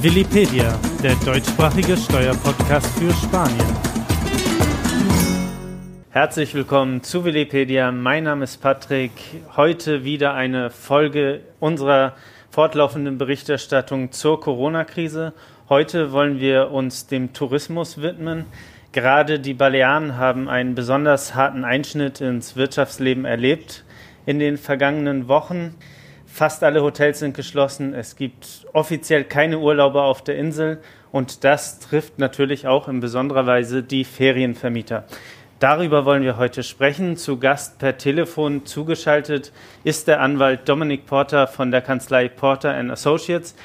Willipedia, der deutschsprachige Steuerpodcast für Spanien. Herzlich willkommen zu Willipedia. Mein Name ist Patrick. Heute wieder eine Folge unserer fortlaufenden Berichterstattung zur Corona-Krise. Heute wollen wir uns dem Tourismus widmen. Gerade die Balearen haben einen besonders harten Einschnitt ins Wirtschaftsleben erlebt in den vergangenen Wochen. Fast alle Hotels sind geschlossen. Es gibt offiziell keine Urlauber auf der Insel. Und das trifft natürlich auch in besonderer Weise die Ferienvermieter. Darüber wollen wir heute sprechen. Zu Gast per Telefon zugeschaltet ist der Anwalt Dominic Porter von der Kanzlei Porter Associates,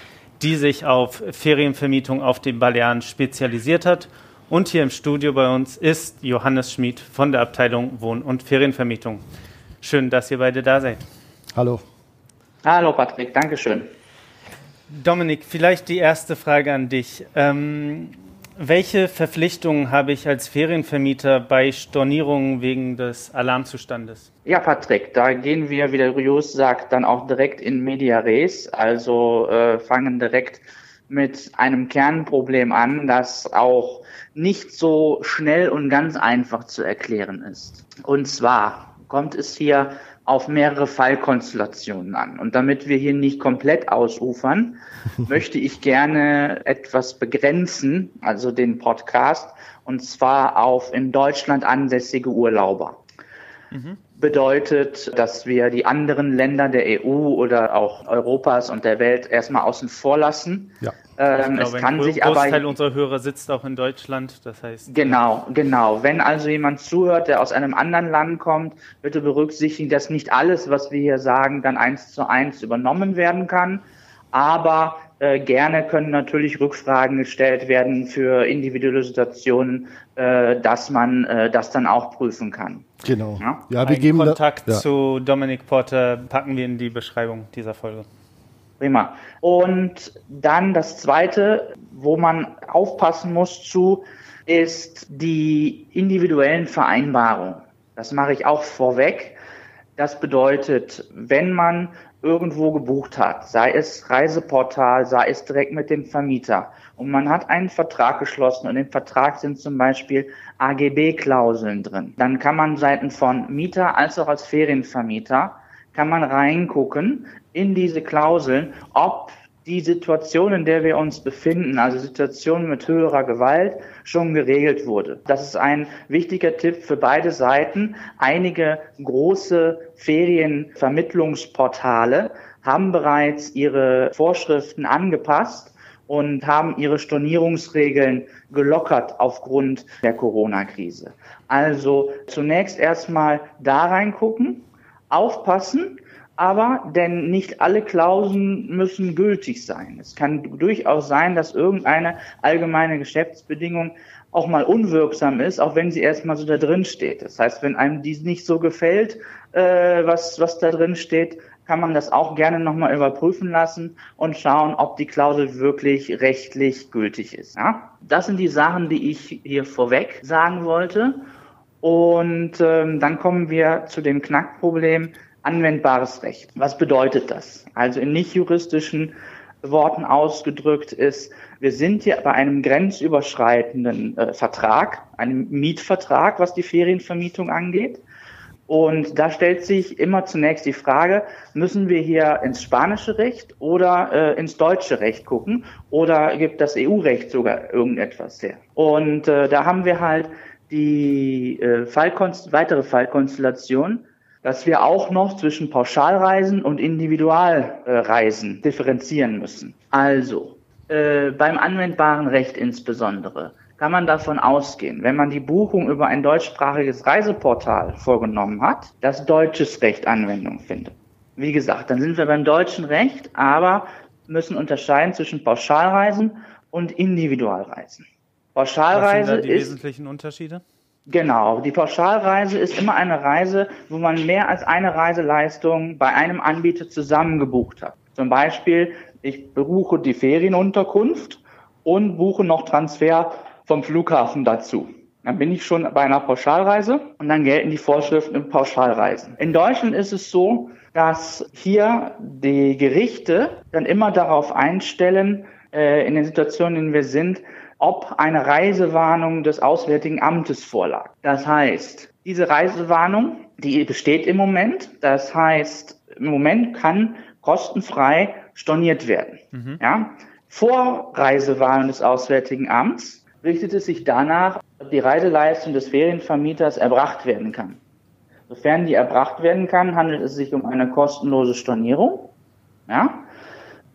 die sich auf Ferienvermietung auf den Balearen spezialisiert hat. Und hier im Studio bei uns ist Johannes Schmid von der Abteilung Wohn- und Ferienvermietung. Schön, dass ihr beide da seid. Hallo. Hallo Patrick, Dankeschön. Dominik, vielleicht die erste Frage an dich. Ähm, welche Verpflichtungen habe ich als Ferienvermieter bei Stornierungen wegen des Alarmzustandes? Ja, Patrick, da gehen wir, wie der Rios sagt, dann auch direkt in Media Res, also äh, fangen direkt mit einem Kernproblem an, das auch nicht so schnell und ganz einfach zu erklären ist. Und zwar kommt es hier auf mehrere Fallkonstellationen an. Und damit wir hier nicht komplett ausufern, möchte ich gerne etwas begrenzen, also den Podcast, und zwar auf in Deutschland ansässige Urlauber. Mhm. Bedeutet, dass wir die anderen Länder der EU oder auch Europas und der Welt erstmal außen vor lassen. Ja. Ähm, glaube, es kann ein sich Großteil aber, unserer Hörer sitzt auch in Deutschland, das heißt. Genau, genau. Wenn also jemand zuhört, der aus einem anderen Land kommt, bitte berücksichtigen, dass nicht alles, was wir hier sagen, dann eins zu eins übernommen werden kann. Aber äh, gerne können natürlich Rückfragen gestellt werden für individuelle Situationen, äh, dass man äh, das dann auch prüfen kann. Genau. Ja, ja wir geben Kontakt da, ja. zu Dominic Porter packen wir in die Beschreibung dieser Folge. Prima. Und dann das Zweite, wo man aufpassen muss zu, ist die individuellen Vereinbarungen. Das mache ich auch vorweg. Das bedeutet, wenn man irgendwo gebucht hat, sei es Reiseportal, sei es direkt mit dem Vermieter, und man hat einen Vertrag geschlossen und im Vertrag sind zum Beispiel AGB-Klauseln drin, dann kann man Seiten von Mieter als auch als Ferienvermieter kann man reingucken in diese Klauseln, ob die Situation, in der wir uns befinden, also Situationen mit höherer Gewalt, schon geregelt wurde. Das ist ein wichtiger Tipp für beide Seiten. Einige große Ferienvermittlungsportale haben bereits ihre Vorschriften angepasst und haben ihre Stornierungsregeln gelockert aufgrund der Corona-Krise. Also zunächst erstmal da reingucken, aufpassen, aber denn nicht alle Klauseln müssen gültig sein. Es kann durchaus sein, dass irgendeine allgemeine Geschäftsbedingung auch mal unwirksam ist, auch wenn sie erstmal so da drin steht. Das heißt, wenn einem dies nicht so gefällt, äh, was, was da drin steht, kann man das auch gerne nochmal überprüfen lassen und schauen, ob die Klausel wirklich rechtlich gültig ist. Ja? Das sind die Sachen, die ich hier vorweg sagen wollte. Und ähm, dann kommen wir zu dem Knackproblem, anwendbares Recht. Was bedeutet das? Also in nicht juristischen Worten ausgedrückt ist, wir sind hier bei einem grenzüberschreitenden äh, Vertrag, einem Mietvertrag, was die Ferienvermietung angeht. Und da stellt sich immer zunächst die Frage, müssen wir hier ins spanische Recht oder äh, ins deutsche Recht gucken oder gibt das EU-Recht sogar irgendetwas her? Und äh, da haben wir halt die äh, Fallkonst weitere Fallkonstellation, dass wir auch noch zwischen Pauschalreisen und Individualreisen differenzieren müssen. Also, äh, beim anwendbaren Recht insbesondere kann man davon ausgehen, wenn man die Buchung über ein deutschsprachiges Reiseportal vorgenommen hat, dass deutsches Recht Anwendung findet. Wie gesagt, dann sind wir beim deutschen Recht, aber müssen unterscheiden zwischen Pauschalreisen und Individualreisen. Pauschalreise Was sind da die ist, wesentlichen Unterschiede? Genau, die Pauschalreise ist immer eine Reise, wo man mehr als eine Reiseleistung bei einem Anbieter zusammengebucht hat. Zum Beispiel, ich beruche die Ferienunterkunft und buche noch Transfer vom Flughafen dazu. Dann bin ich schon bei einer Pauschalreise und dann gelten die Vorschriften im Pauschalreisen. In Deutschland ist es so, dass hier die Gerichte dann immer darauf einstellen, äh, in den Situationen, in denen wir sind, ob eine Reisewarnung des Auswärtigen Amtes vorlag. Das heißt, diese Reisewarnung, die besteht im Moment. Das heißt, im Moment kann kostenfrei storniert werden. Mhm. Ja? Vor Reisewarnung des Auswärtigen Amts richtet es sich danach, ob die Reiseleistung des Ferienvermieters erbracht werden kann. Sofern die erbracht werden kann, handelt es sich um eine kostenlose Stornierung. Ja?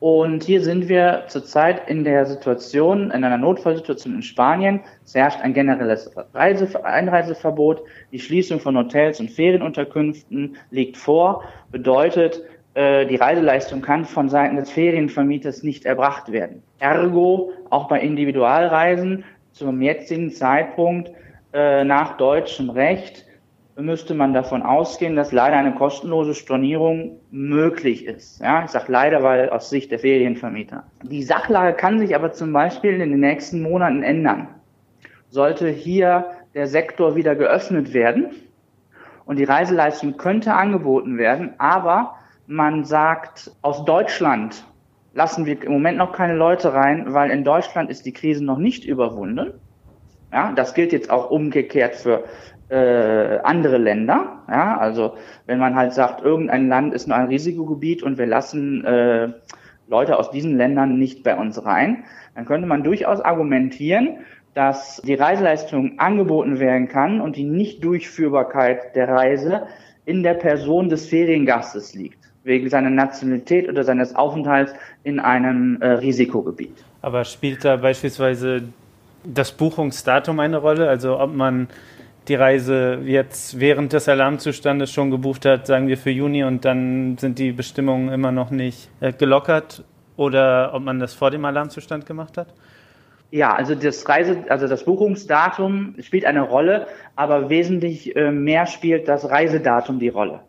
Und hier sind wir zurzeit in der Situation, in einer Notfallsituation in Spanien. Es herrscht ein generelles Reise Einreiseverbot. Die Schließung von Hotels und Ferienunterkünften liegt vor. Bedeutet, äh, die Reiseleistung kann von Seiten des Ferienvermieters nicht erbracht werden. Ergo, auch bei Individualreisen zum jetzigen Zeitpunkt äh, nach deutschem Recht müsste man davon ausgehen, dass leider eine kostenlose Stornierung möglich ist. Ja, ich sage leider, weil aus Sicht der Ferienvermieter. Die Sachlage kann sich aber zum Beispiel in den nächsten Monaten ändern. Sollte hier der Sektor wieder geöffnet werden und die Reiseleistung könnte angeboten werden, aber man sagt, aus Deutschland lassen wir im Moment noch keine Leute rein, weil in Deutschland ist die Krise noch nicht überwunden. Ja, das gilt jetzt auch umgekehrt für äh, andere Länder. Ja, also wenn man halt sagt, irgendein Land ist nur ein Risikogebiet und wir lassen äh, Leute aus diesen Ländern nicht bei uns rein, dann könnte man durchaus argumentieren, dass die Reiseleistung angeboten werden kann und die Nichtdurchführbarkeit der Reise in der Person des Feriengastes liegt, wegen seiner Nationalität oder seines Aufenthalts in einem äh, Risikogebiet. Aber spielt da beispielsweise das Buchungsdatum eine Rolle? Also ob man die Reise jetzt während des Alarmzustandes schon gebucht hat, sagen wir für Juni, und dann sind die Bestimmungen immer noch nicht äh, gelockert oder ob man das vor dem Alarmzustand gemacht hat? Ja, also das Reise, also das Buchungsdatum spielt eine Rolle, aber wesentlich äh, mehr spielt das Reisedatum die Rolle.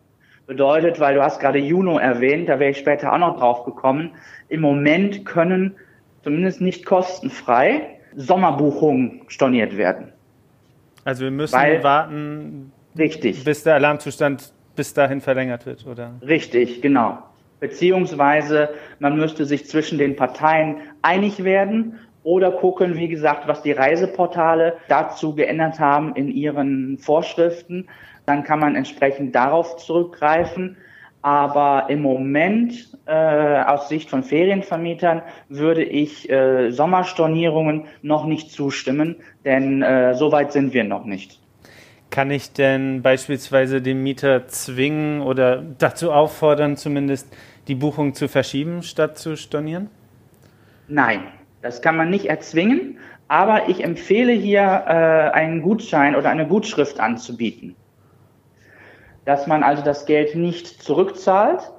Bedeutet, weil du hast gerade Juno erwähnt, da wäre ich später auch noch drauf gekommen. Im Moment können zumindest nicht kostenfrei Sommerbuchungen storniert werden. Also wir müssen Weil, warten, richtig. bis der Alarmzustand bis dahin verlängert wird, oder? Richtig, genau. Beziehungsweise man müsste sich zwischen den Parteien einig werden oder gucken, wie gesagt, was die Reiseportale dazu geändert haben in ihren Vorschriften. Dann kann man entsprechend darauf zurückgreifen. Aber im Moment äh, aus Sicht von Ferienvermietern würde ich äh, Sommerstornierungen noch nicht zustimmen, denn äh, so weit sind wir noch nicht. Kann ich denn beispielsweise den Mieter zwingen oder dazu auffordern, zumindest die Buchung zu verschieben, statt zu stornieren? Nein, das kann man nicht erzwingen, aber ich empfehle hier äh, einen Gutschein oder eine Gutschrift anzubieten dass man also das Geld nicht zurückzahlt,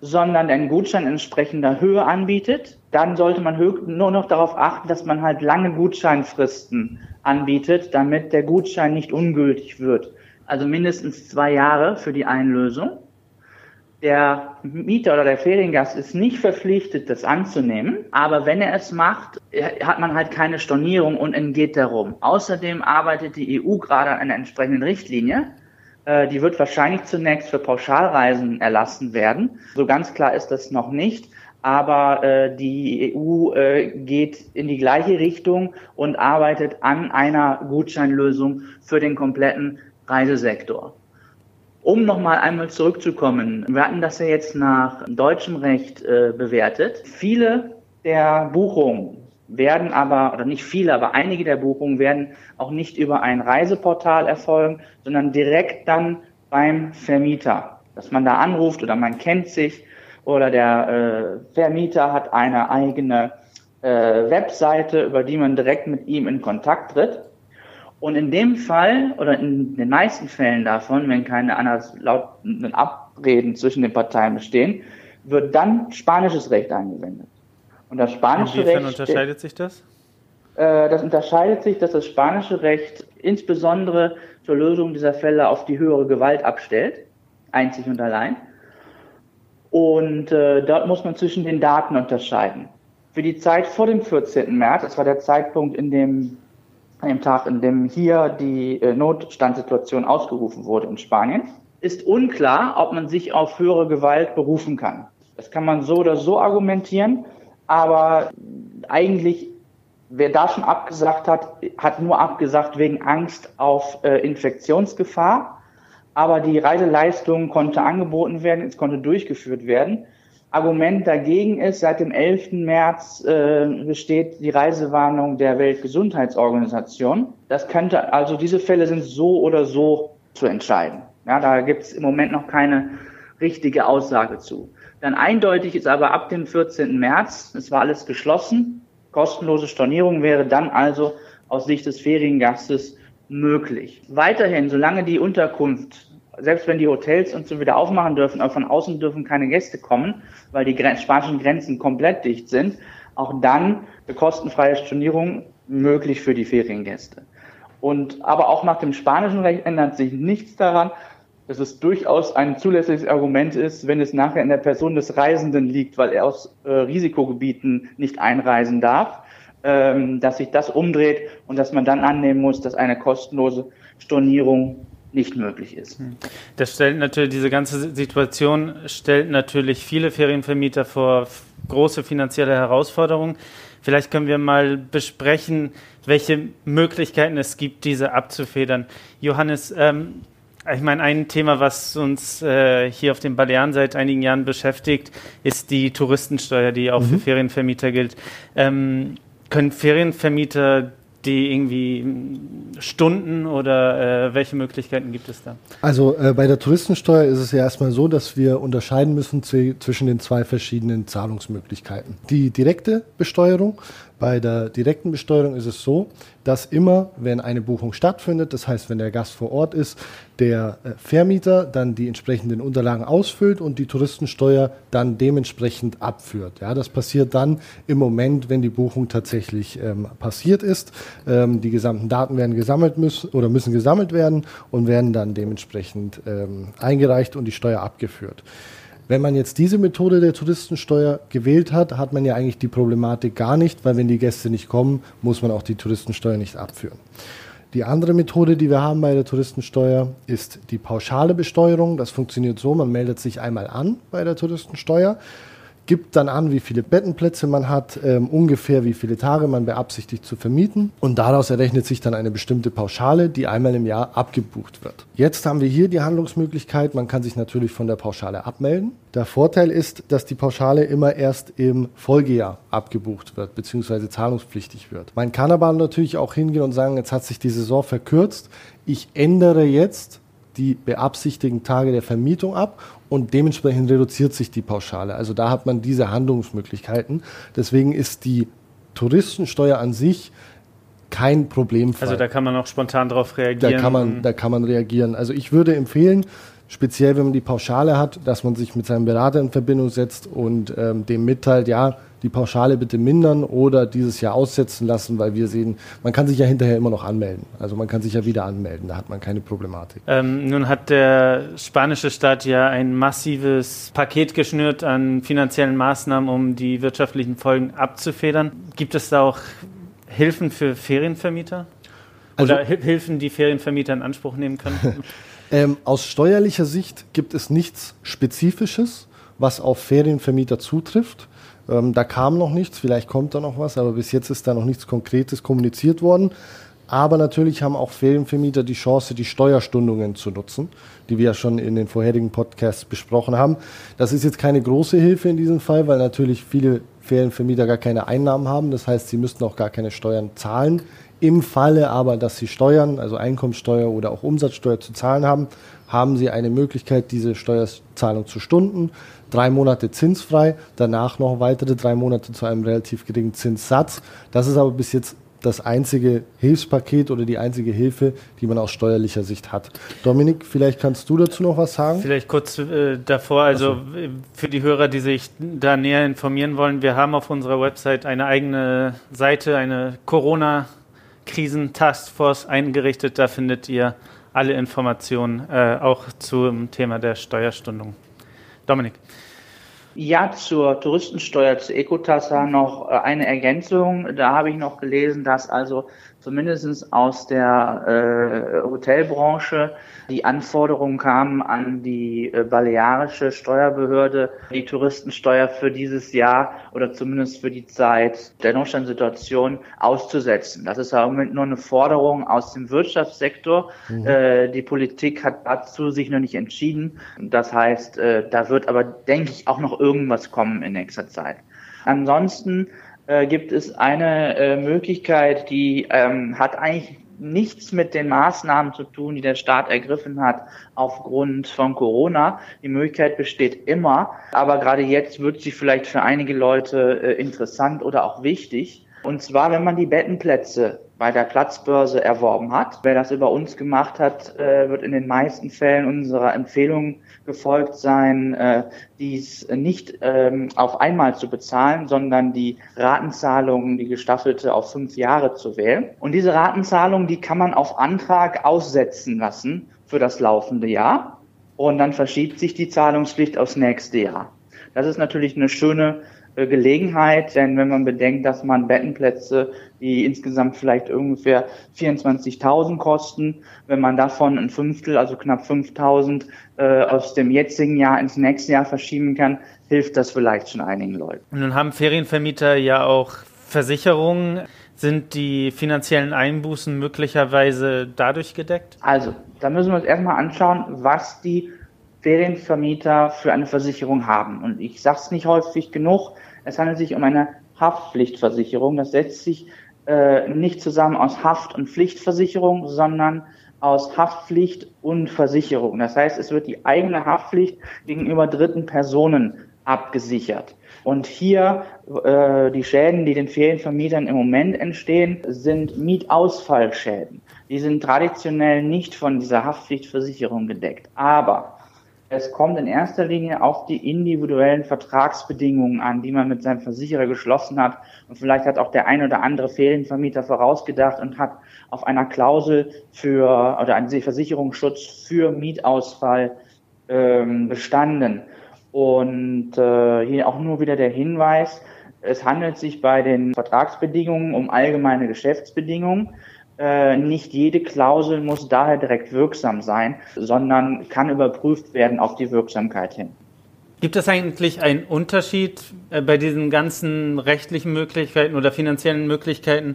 sondern einen Gutschein in entsprechender Höhe anbietet. Dann sollte man nur noch darauf achten, dass man halt lange Gutscheinfristen anbietet, damit der Gutschein nicht ungültig wird. Also mindestens zwei Jahre für die Einlösung. Der Mieter oder der Feriengast ist nicht verpflichtet, das anzunehmen, aber wenn er es macht, hat man halt keine Stornierung und entgeht darum. Außerdem arbeitet die EU gerade an einer entsprechenden Richtlinie, die wird wahrscheinlich zunächst für Pauschalreisen erlassen werden. So ganz klar ist das noch nicht. Aber äh, die EU äh, geht in die gleiche Richtung und arbeitet an einer Gutscheinlösung für den kompletten Reisesektor. Um nochmal einmal zurückzukommen, wir hatten das ja jetzt nach deutschem Recht äh, bewertet. Viele der Buchungen werden aber, oder nicht viele, aber einige der Buchungen werden auch nicht über ein Reiseportal erfolgen, sondern direkt dann beim Vermieter. Dass man da anruft oder man kennt sich oder der äh, Vermieter hat eine eigene äh, Webseite, über die man direkt mit ihm in Kontakt tritt. Und in dem Fall oder in den meisten Fällen davon, wenn keine lauten Abreden zwischen den Parteien bestehen, wird dann spanisches Recht angewendet. Und das spanische Inwiefern Recht. unterscheidet sich das? Äh, das unterscheidet sich, dass das spanische Recht insbesondere zur Lösung dieser Fälle auf die höhere Gewalt abstellt, einzig und allein. Und äh, dort muss man zwischen den Daten unterscheiden. Für die Zeit vor dem 14. März, das war der Zeitpunkt, in dem, an dem Tag, in dem hier die äh, Notstandssituation ausgerufen wurde in Spanien, ist unklar, ob man sich auf höhere Gewalt berufen kann. Das kann man so oder so argumentieren. Aber eigentlich, wer da schon abgesagt hat, hat nur abgesagt wegen Angst auf äh, Infektionsgefahr. Aber die Reiseleistung konnte angeboten werden, es konnte durchgeführt werden. Argument dagegen ist, seit dem 11. März äh, besteht die Reisewarnung der Weltgesundheitsorganisation. Das könnte, also diese Fälle sind so oder so zu entscheiden. Ja, da gibt es im Moment noch keine richtige Aussage zu. Dann eindeutig ist aber ab dem 14. März, es war alles geschlossen, kostenlose Stornierung wäre dann also aus Sicht des Feriengastes möglich. Weiterhin, solange die Unterkunft selbst wenn die Hotels und so wieder aufmachen dürfen, aber von außen dürfen keine Gäste kommen, weil die spanischen Grenzen komplett dicht sind, auch dann eine kostenfreie Stornierung möglich für die Feriengäste. Und aber auch nach dem spanischen Recht ändert sich nichts daran, dass es durchaus ein zulässiges Argument ist, wenn es nachher in der Person des Reisenden liegt, weil er aus äh, Risikogebieten nicht einreisen darf, ähm, dass sich das umdreht und dass man dann annehmen muss, dass eine kostenlose Stornierung nicht möglich ist. Hm. Das stellt natürlich, diese ganze Situation stellt natürlich viele Ferienvermieter vor große finanzielle Herausforderungen. Vielleicht können wir mal besprechen, welche Möglichkeiten es gibt, diese abzufedern. Johannes, ähm, ich meine, ein Thema, was uns äh, hier auf den Balearen seit einigen Jahren beschäftigt, ist die Touristensteuer, die auch mhm. für Ferienvermieter gilt. Ähm, können Ferienvermieter die irgendwie Stunden oder äh, welche Möglichkeiten gibt es da? Also äh, bei der Touristensteuer ist es ja erstmal so, dass wir unterscheiden müssen zwischen den zwei verschiedenen Zahlungsmöglichkeiten. Die direkte Besteuerung bei der direkten Besteuerung ist es so, dass immer, wenn eine Buchung stattfindet, das heißt, wenn der Gast vor Ort ist, der äh, Vermieter dann die entsprechenden Unterlagen ausfüllt und die Touristensteuer dann dementsprechend abführt. Ja, das passiert dann im Moment, wenn die Buchung tatsächlich ähm, passiert ist. Ähm, die gesamten Daten werden gesammelt müssen oder müssen gesammelt werden und werden dann dementsprechend ähm, eingereicht und die Steuer abgeführt. Wenn man jetzt diese Methode der Touristensteuer gewählt hat, hat man ja eigentlich die Problematik gar nicht, weil wenn die Gäste nicht kommen, muss man auch die Touristensteuer nicht abführen. Die andere Methode, die wir haben bei der Touristensteuer, ist die pauschale Besteuerung. Das funktioniert so, man meldet sich einmal an bei der Touristensteuer gibt dann an, wie viele Bettenplätze man hat, ähm, ungefähr wie viele Tage man beabsichtigt zu vermieten und daraus errechnet sich dann eine bestimmte Pauschale, die einmal im Jahr abgebucht wird. Jetzt haben wir hier die Handlungsmöglichkeit, man kann sich natürlich von der Pauschale abmelden. Der Vorteil ist, dass die Pauschale immer erst im Folgejahr abgebucht wird bzw. zahlungspflichtig wird. Man kann aber natürlich auch hingehen und sagen, jetzt hat sich die Saison verkürzt, ich ändere jetzt die beabsichtigten Tage der Vermietung ab und dementsprechend reduziert sich die Pauschale. Also da hat man diese Handlungsmöglichkeiten. Deswegen ist die Touristensteuer an sich kein Problem. Also da kann man auch spontan darauf reagieren. Da kann man, da kann man reagieren. Also ich würde empfehlen, speziell wenn man die Pauschale hat, dass man sich mit seinem Berater in Verbindung setzt und ähm, dem mitteilt, ja, die Pauschale bitte mindern oder dieses Jahr aussetzen lassen, weil wir sehen, man kann sich ja hinterher immer noch anmelden. Also man kann sich ja wieder anmelden, da hat man keine Problematik. Ähm, nun hat der spanische Staat ja ein massives Paket geschnürt an finanziellen Maßnahmen, um die wirtschaftlichen Folgen abzufedern. Gibt es da auch Hilfen für Ferienvermieter? Oder also, Hilfen, die Ferienvermieter in Anspruch nehmen können? ähm, aus steuerlicher Sicht gibt es nichts Spezifisches, was auf Ferienvermieter zutrifft. Ähm, da kam noch nichts, vielleicht kommt da noch was, aber bis jetzt ist da noch nichts Konkretes kommuniziert worden. Aber natürlich haben auch Ferienvermieter die Chance, die Steuerstundungen zu nutzen, die wir ja schon in den vorherigen Podcasts besprochen haben. Das ist jetzt keine große Hilfe in diesem Fall, weil natürlich viele Ferienvermieter gar keine Einnahmen haben. Das heißt, sie müssten auch gar keine Steuern zahlen. Im Falle aber, dass sie Steuern, also Einkommensteuer oder auch Umsatzsteuer zu zahlen haben, haben sie eine Möglichkeit, diese Steuerzahlung zu stunden drei Monate zinsfrei, danach noch weitere drei Monate zu einem relativ geringen Zinssatz. Das ist aber bis jetzt das einzige Hilfspaket oder die einzige Hilfe, die man aus steuerlicher Sicht hat. Dominik, vielleicht kannst du dazu noch was sagen? Vielleicht kurz äh, davor, also so. für die Hörer, die sich da näher informieren wollen, wir haben auf unserer Website eine eigene Seite, eine Corona-Krisen-Taskforce eingerichtet. Da findet ihr alle Informationen äh, auch zum Thema der Steuerstundung. Dominik. Ja, zur Touristensteuer, zu Ecotassa noch äh, eine Ergänzung. Da habe ich noch gelesen, dass also zumindest aus der äh, Hotelbranche die Anforderungen kamen an die äh, balearische Steuerbehörde, die Touristensteuer für dieses Jahr oder zumindest für die Zeit der Notstandssituation auszusetzen. Das ist ja im Moment nur eine Forderung aus dem Wirtschaftssektor. Mhm. Äh, die Politik hat dazu sich noch nicht entschieden. Das heißt, äh, da wird aber, denke ich, auch noch irgendwas kommen in nächster Zeit. Ansonsten äh, gibt es eine äh, Möglichkeit, die ähm, hat eigentlich nichts mit den Maßnahmen zu tun, die der Staat ergriffen hat aufgrund von Corona. Die Möglichkeit besteht immer, aber gerade jetzt wird sie vielleicht für einige Leute äh, interessant oder auch wichtig. Und zwar, wenn man die Bettenplätze bei der Platzbörse erworben hat. Wer das über uns gemacht hat, äh, wird in den meisten Fällen unserer Empfehlung gefolgt sein, äh, dies nicht ähm, auf einmal zu bezahlen, sondern die Ratenzahlung, die gestaffelte auf fünf Jahre zu wählen. Und diese Ratenzahlung, die kann man auf Antrag aussetzen lassen für das laufende Jahr. Und dann verschiebt sich die Zahlungspflicht aufs nächste Jahr. Das ist natürlich eine schöne Gelegenheit, denn wenn man bedenkt, dass man Bettenplätze, die insgesamt vielleicht ungefähr 24.000 kosten, wenn man davon ein Fünftel, also knapp 5.000 äh, aus dem jetzigen Jahr ins nächste Jahr verschieben kann, hilft das vielleicht schon einigen Leuten. Und nun haben Ferienvermieter ja auch Versicherungen. Sind die finanziellen Einbußen möglicherweise dadurch gedeckt? Also, da müssen wir uns erstmal anschauen, was die Ferienvermieter für eine Versicherung haben. Und ich sage es nicht häufig genug, es handelt sich um eine Haftpflichtversicherung. Das setzt sich äh, nicht zusammen aus Haft- und Pflichtversicherung, sondern aus Haftpflicht und Versicherung. Das heißt, es wird die eigene Haftpflicht gegenüber dritten Personen abgesichert. Und hier äh, die Schäden, die den Ferienvermietern im Moment entstehen, sind Mietausfallschäden. Die sind traditionell nicht von dieser Haftpflichtversicherung gedeckt. Aber es kommt in erster Linie auf die individuellen Vertragsbedingungen an, die man mit seinem Versicherer geschlossen hat. Und vielleicht hat auch der ein oder andere Ferienvermieter vorausgedacht und hat auf einer Klausel für oder einen Versicherungsschutz für Mietausfall ähm, bestanden. Und äh, hier auch nur wieder der Hinweis, es handelt sich bei den Vertragsbedingungen um allgemeine Geschäftsbedingungen. Äh, nicht jede Klausel muss daher direkt wirksam sein, sondern kann überprüft werden auf die Wirksamkeit hin. Gibt es eigentlich einen Unterschied äh, bei diesen ganzen rechtlichen Möglichkeiten oder finanziellen Möglichkeiten,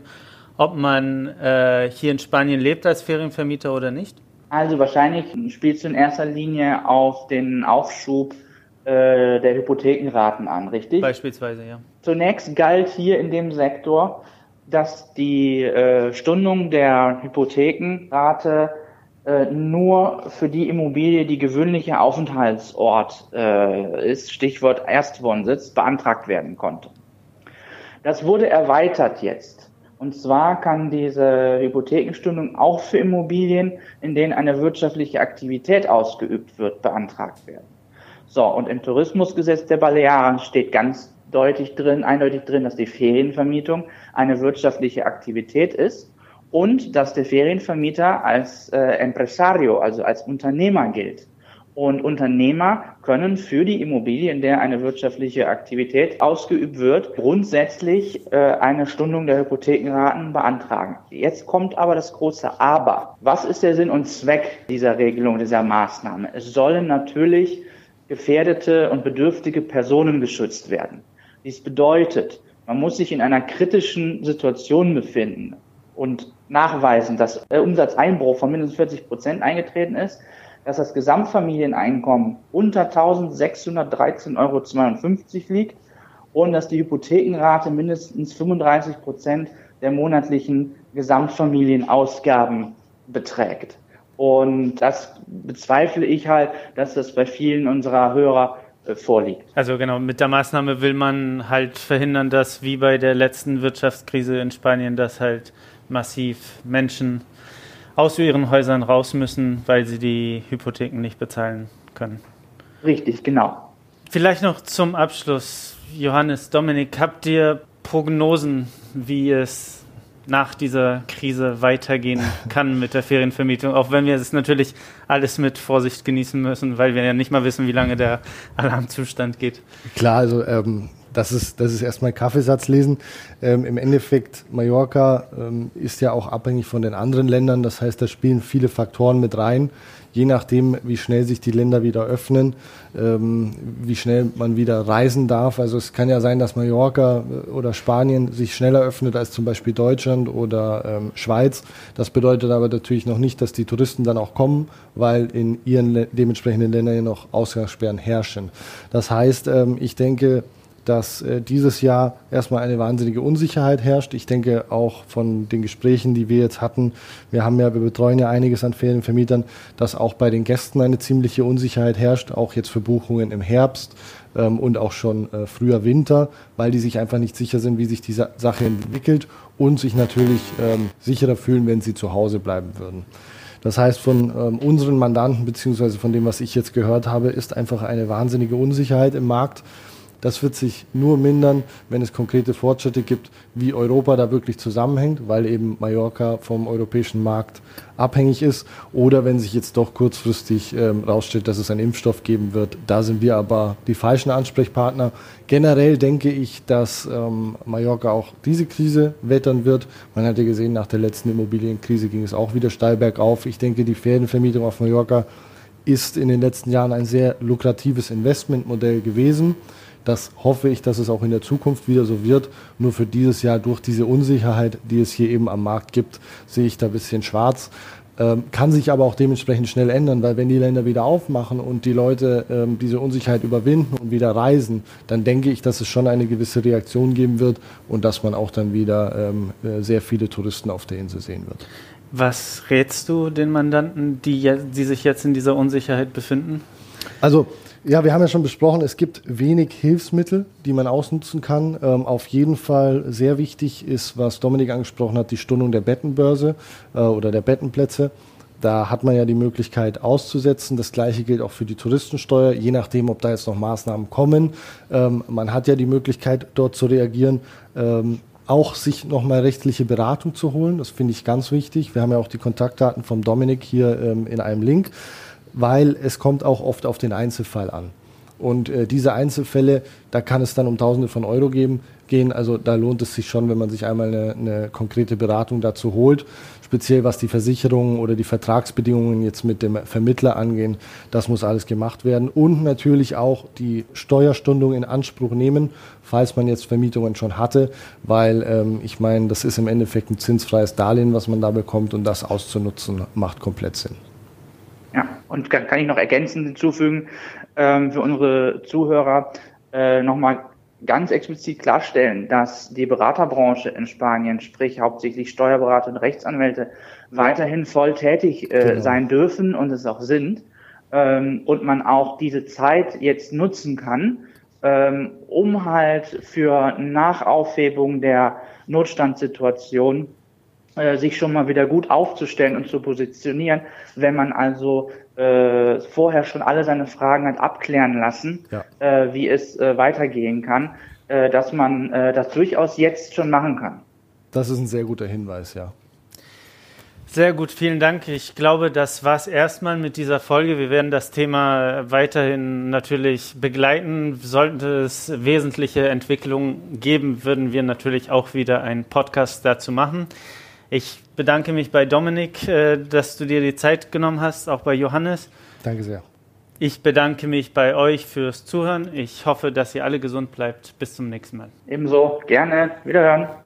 ob man äh, hier in Spanien lebt als Ferienvermieter oder nicht? Also wahrscheinlich spielst du in erster Linie auf den Aufschub äh, der Hypothekenraten an, richtig? Beispielsweise, ja. Zunächst galt hier in dem Sektor, dass die äh, Stundung der Hypothekenrate äh, nur für die Immobilie, die gewöhnlicher Aufenthaltsort äh, ist, Stichwort Erstwohnsitz, beantragt werden konnte. Das wurde erweitert jetzt. Und zwar kann diese Hypothekenstundung auch für Immobilien, in denen eine wirtschaftliche Aktivität ausgeübt wird, beantragt werden. So, und im Tourismusgesetz der Balearen steht ganz deutlich drin, eindeutig drin, dass die Ferienvermietung eine wirtschaftliche Aktivität ist und dass der Ferienvermieter als äh, Empresario, also als Unternehmer gilt. Und Unternehmer können für die Immobilie, in der eine wirtschaftliche Aktivität ausgeübt wird, grundsätzlich äh, eine Stundung der Hypothekenraten beantragen. Jetzt kommt aber das große Aber. Was ist der Sinn und Zweck dieser Regelung, dieser Maßnahme? Es sollen natürlich gefährdete und bedürftige Personen geschützt werden. Dies bedeutet, man muss sich in einer kritischen Situation befinden und nachweisen, dass der Umsatzeinbruch von mindestens 40 Prozent eingetreten ist, dass das Gesamtfamilieneinkommen unter 1613,52 Euro liegt und dass die Hypothekenrate mindestens 35 Prozent der monatlichen Gesamtfamilienausgaben beträgt. Und das bezweifle ich halt, dass das bei vielen unserer Hörer vorliegt. Also genau, mit der Maßnahme will man halt verhindern, dass wie bei der letzten Wirtschaftskrise in Spanien, dass halt massiv Menschen aus ihren Häusern raus müssen, weil sie die Hypotheken nicht bezahlen können. Richtig, genau. Vielleicht noch zum Abschluss, Johannes, Dominik, habt ihr Prognosen, wie es nach dieser Krise weitergehen kann mit der Ferienvermietung, auch wenn wir es natürlich alles mit Vorsicht genießen müssen, weil wir ja nicht mal wissen, wie lange der Alarmzustand geht. Klar, also ähm, das ist, das ist erstmal Kaffeesatz lesen. Ähm, Im Endeffekt, Mallorca ähm, ist ja auch abhängig von den anderen Ländern. Das heißt, da spielen viele Faktoren mit rein. Je nachdem, wie schnell sich die Länder wieder öffnen, ähm, wie schnell man wieder reisen darf. Also es kann ja sein, dass Mallorca äh, oder Spanien sich schneller öffnet als zum Beispiel Deutschland oder ähm, Schweiz. Das bedeutet aber natürlich noch nicht, dass die Touristen dann auch kommen, weil in ihren dementsprechenden Ländern ja noch Ausgangssperren herrschen. Das heißt, ähm, ich denke, dass äh, dieses Jahr erstmal eine wahnsinnige Unsicherheit herrscht. Ich denke auch von den Gesprächen, die wir jetzt hatten, wir haben ja, wir betreuen ja einiges an Ferienvermietern, dass auch bei den Gästen eine ziemliche Unsicherheit herrscht, auch jetzt für Buchungen im Herbst ähm, und auch schon äh, früher Winter, weil die sich einfach nicht sicher sind, wie sich diese Sache entwickelt und sich natürlich ähm, sicherer fühlen, wenn sie zu Hause bleiben würden. Das heißt, von ähm, unseren Mandanten beziehungsweise von dem, was ich jetzt gehört habe, ist einfach eine wahnsinnige Unsicherheit im Markt. Das wird sich nur mindern, wenn es konkrete Fortschritte gibt, wie Europa da wirklich zusammenhängt, weil eben Mallorca vom europäischen Markt abhängig ist. Oder wenn sich jetzt doch kurzfristig ähm, rausstellt, dass es einen Impfstoff geben wird. Da sind wir aber die falschen Ansprechpartner. Generell denke ich, dass ähm, Mallorca auch diese Krise wettern wird. Man hat ja gesehen, nach der letzten Immobilienkrise ging es auch wieder steil bergauf. Ich denke, die Ferienvermietung auf Mallorca ist in den letzten Jahren ein sehr lukratives Investmentmodell gewesen. Das hoffe ich, dass es auch in der Zukunft wieder so wird. Nur für dieses Jahr durch diese Unsicherheit, die es hier eben am Markt gibt, sehe ich da ein bisschen schwarz. Ähm, kann sich aber auch dementsprechend schnell ändern, weil wenn die Länder wieder aufmachen und die Leute ähm, diese Unsicherheit überwinden und wieder reisen, dann denke ich, dass es schon eine gewisse Reaktion geben wird und dass man auch dann wieder ähm, äh, sehr viele Touristen auf der Insel sehen wird. Was rätst du den Mandanten, die, die sich jetzt in dieser Unsicherheit befinden? Also ja, wir haben ja schon besprochen, es gibt wenig Hilfsmittel, die man ausnutzen kann. Ähm, auf jeden Fall sehr wichtig ist, was Dominik angesprochen hat, die Stundung der Bettenbörse äh, oder der Bettenplätze. Da hat man ja die Möglichkeit auszusetzen. Das gleiche gilt auch für die Touristensteuer, je nachdem, ob da jetzt noch Maßnahmen kommen. Ähm, man hat ja die Möglichkeit, dort zu reagieren. Ähm, auch sich nochmal rechtliche Beratung zu holen. Das finde ich ganz wichtig. Wir haben ja auch die Kontaktdaten vom Dominik hier ähm, in einem Link weil es kommt auch oft auf den Einzelfall an. Und äh, diese Einzelfälle, da kann es dann um Tausende von Euro geben, gehen. Also da lohnt es sich schon, wenn man sich einmal eine, eine konkrete Beratung dazu holt. Speziell was die Versicherungen oder die Vertragsbedingungen jetzt mit dem Vermittler angehen. Das muss alles gemacht werden. Und natürlich auch die Steuerstundung in Anspruch nehmen, falls man jetzt Vermietungen schon hatte. Weil ähm, ich meine, das ist im Endeffekt ein zinsfreies Darlehen, was man da bekommt. Und das auszunutzen, macht komplett Sinn. Ja, und kann, kann ich noch ergänzend hinzufügen ähm, für unsere Zuhörer äh, nochmal ganz explizit klarstellen, dass die Beraterbranche in Spanien, sprich hauptsächlich Steuerberater und Rechtsanwälte, weiterhin voll tätig äh, genau. sein dürfen und es auch sind. Ähm, und man auch diese Zeit jetzt nutzen kann, ähm, um halt für Nachaufhebung der Notstandssituation äh, sich schon mal wieder gut aufzustellen und zu positionieren, wenn man also äh, vorher schon alle seine Fragen hat abklären lassen, ja. äh, wie es äh, weitergehen kann, äh, dass man äh, das durchaus jetzt schon machen kann. Das ist ein sehr guter Hinweis, ja. Sehr gut, vielen Dank. Ich glaube, das war es erstmal mit dieser Folge. Wir werden das Thema weiterhin natürlich begleiten. Sollte es wesentliche Entwicklungen geben, würden wir natürlich auch wieder einen Podcast dazu machen. Ich bedanke mich bei Dominik, äh, dass du dir die Zeit genommen hast, auch bei Johannes. Danke sehr. Ich bedanke mich bei euch fürs Zuhören. Ich hoffe, dass ihr alle gesund bleibt. Bis zum nächsten Mal. Ebenso, gerne. Wiederhören.